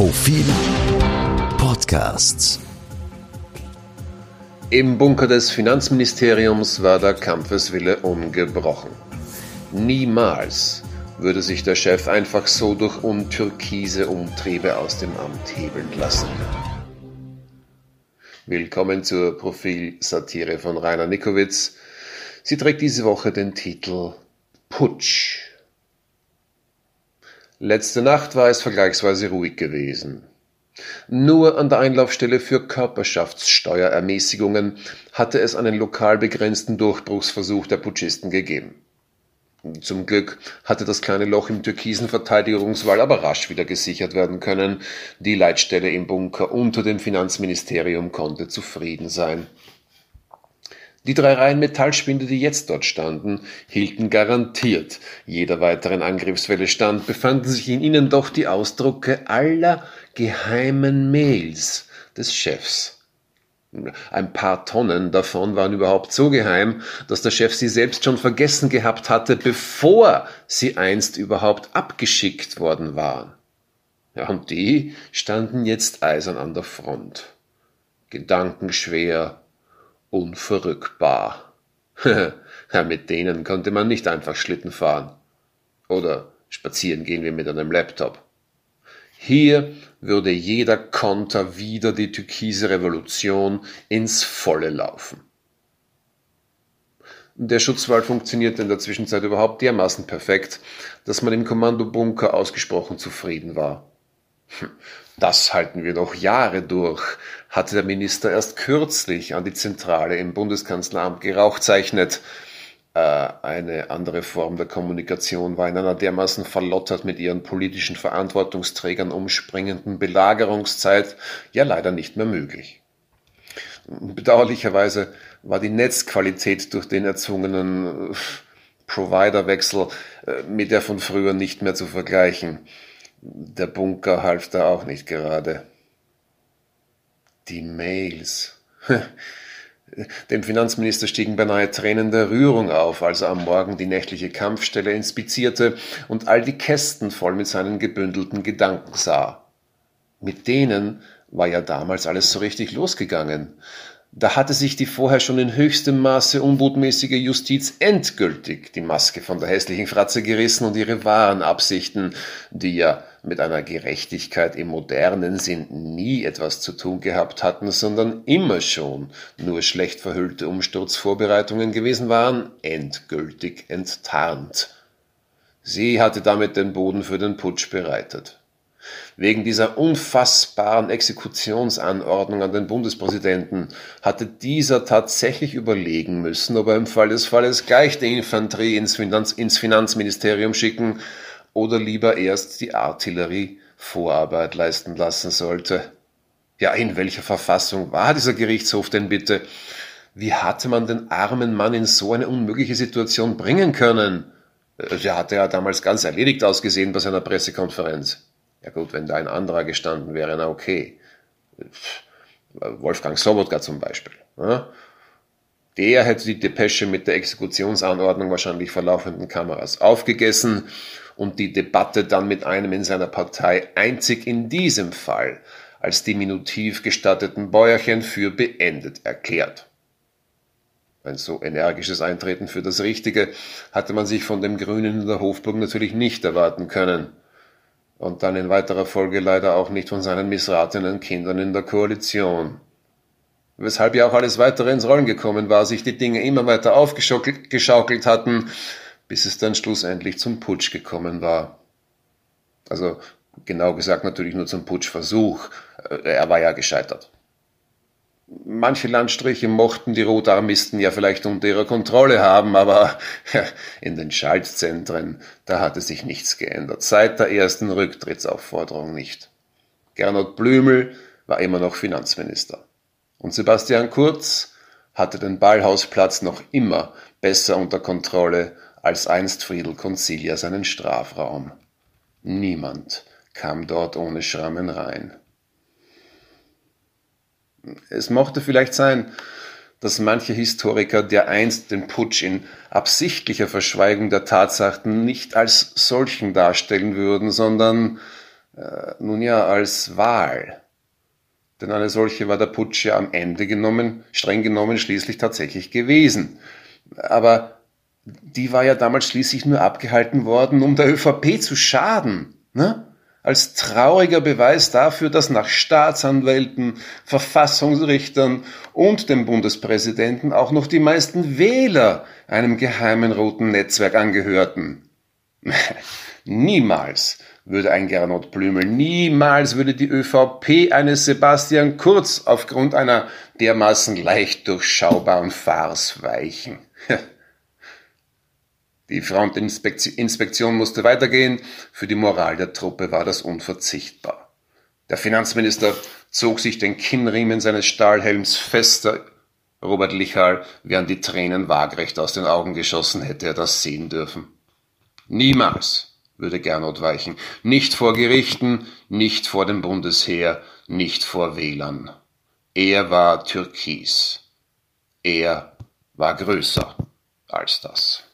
Profil Podcasts. Im Bunker des Finanzministeriums war der Kampfeswille ungebrochen. Niemals würde sich der Chef einfach so durch untürkise Umtriebe aus dem Amt hebeln lassen. Willkommen zur Profilsatire von Rainer Nikowitz. Sie trägt diese Woche den Titel Putsch. Letzte Nacht war es vergleichsweise ruhig gewesen. Nur an der Einlaufstelle für Körperschaftssteuerermäßigungen hatte es einen lokal begrenzten Durchbruchsversuch der Putschisten gegeben. Zum Glück hatte das kleine Loch im türkisen Verteidigungswall aber rasch wieder gesichert werden können. Die Leitstelle im Bunker unter dem Finanzministerium konnte zufrieden sein. Die drei Reihen Metallspinde, die jetzt dort standen, hielten garantiert jeder weiteren Angriffswelle stand, befanden sich in ihnen doch die Ausdrucke aller geheimen Mails des Chefs. Ein paar Tonnen davon waren überhaupt so geheim, dass der Chef sie selbst schon vergessen gehabt hatte, bevor sie einst überhaupt abgeschickt worden waren. Ja, und die standen jetzt eisern an der Front. Gedankenschwer, unverrückbar. ja, mit denen konnte man nicht einfach Schlitten fahren. Oder spazieren gehen wir mit einem Laptop. Hier würde jeder Konter wieder die türkise Revolution ins Volle laufen. Der Schutzwall funktionierte in der Zwischenzeit überhaupt dermaßen perfekt, dass man im Kommandobunker ausgesprochen zufrieden war. Das halten wir noch Jahre durch, hatte der Minister erst kürzlich an die Zentrale im Bundeskanzleramt gerauchzeichnet. Äh, eine andere Form der Kommunikation war in einer dermaßen verlottert mit ihren politischen Verantwortungsträgern umspringenden Belagerungszeit ja leider nicht mehr möglich. Bedauerlicherweise war die Netzqualität durch den erzwungenen äh, Providerwechsel äh, mit der von früher nicht mehr zu vergleichen. Der Bunker half da auch nicht gerade. Die Mails. Dem Finanzminister stiegen beinahe Tränen der Rührung auf, als er am Morgen die nächtliche Kampfstelle inspizierte und all die Kästen voll mit seinen gebündelten Gedanken sah. Mit denen war ja damals alles so richtig losgegangen. Da hatte sich die vorher schon in höchstem Maße unbotmäßige Justiz endgültig die Maske von der hässlichen Fratze gerissen und ihre wahren Absichten, die ja mit einer Gerechtigkeit im modernen Sinn nie etwas zu tun gehabt hatten, sondern immer schon nur schlecht verhüllte Umsturzvorbereitungen gewesen waren, endgültig enttarnt. Sie hatte damit den Boden für den Putsch bereitet. Wegen dieser unfassbaren Exekutionsanordnung an den Bundespräsidenten hatte dieser tatsächlich überlegen müssen, ob er im Fall des Falles gleich die Infanterie ins, Finanz ins Finanzministerium schicken oder lieber erst die Artillerie Vorarbeit leisten lassen sollte. Ja, in welcher Verfassung war dieser Gerichtshof denn bitte? Wie hatte man den armen Mann in so eine unmögliche Situation bringen können? Der hatte ja damals ganz erledigt ausgesehen bei seiner Pressekonferenz. Ja gut, wenn da ein anderer gestanden wäre, na okay. Wolfgang Sobotka zum Beispiel. Ja? Der hätte die Depesche mit der Exekutionsanordnung wahrscheinlich vor laufenden Kameras aufgegessen und die Debatte dann mit einem in seiner Partei einzig in diesem Fall als diminutiv gestatteten Bäuerchen für beendet erklärt. Ein so energisches Eintreten für das Richtige hatte man sich von dem Grünen in der Hofburg natürlich nicht erwarten können und dann in weiterer Folge leider auch nicht von seinen missratenen Kindern in der Koalition. Weshalb ja auch alles weitere ins Rollen gekommen war, sich die Dinge immer weiter aufgeschaukelt hatten, bis es dann schlussendlich zum Putsch gekommen war. Also genau gesagt natürlich nur zum Putschversuch. Äh, er war ja gescheitert. Manche Landstriche mochten die Rotarmisten ja vielleicht unter ihrer Kontrolle haben, aber in den Schaltzentren, da hatte sich nichts geändert. Seit der ersten Rücktrittsaufforderung nicht. Gernot Blümel war immer noch Finanzminister. Und Sebastian Kurz hatte den Ballhausplatz noch immer besser unter Kontrolle als einst Friedel Concilia seinen Strafraum. Niemand kam dort ohne Schrammen rein. Es mochte vielleicht sein, dass manche Historiker der einst den Putsch in absichtlicher Verschweigung der Tatsachen nicht als solchen darstellen würden, sondern Äh, nun ja, als Wahl. Denn eine solche war der Putsch ja am Ende genommen, streng genommen schließlich tatsächlich gewesen. Aber die war ja damals schließlich nur abgehalten worden, um der ÖVP zu schaden. Ne? Als trauriger Beweis dafür, dass nach Staatsanwälten, Verfassungsrichtern und dem Bundespräsidenten auch noch die meisten Wähler einem geheimen roten Netzwerk angehörten. Niemals würde ein Gernot Blümel, niemals würde die ÖVP eines Sebastian Kurz aufgrund einer dermaßen leicht durchschaubaren Farce weichen. Die Frontinspektion musste weitergehen, für die Moral der Truppe war das unverzichtbar. Der Finanzminister zog sich den Kinnriemen seines Stahlhelms fester, Robert Lichal, während die Tränen waagrecht aus den Augen geschossen, hätte er das sehen dürfen. Niemals würde Gernot weichen. Nicht vor Gerichten, nicht vor dem Bundesheer, nicht vor Wählern. Er war türkis. Er war größer als das.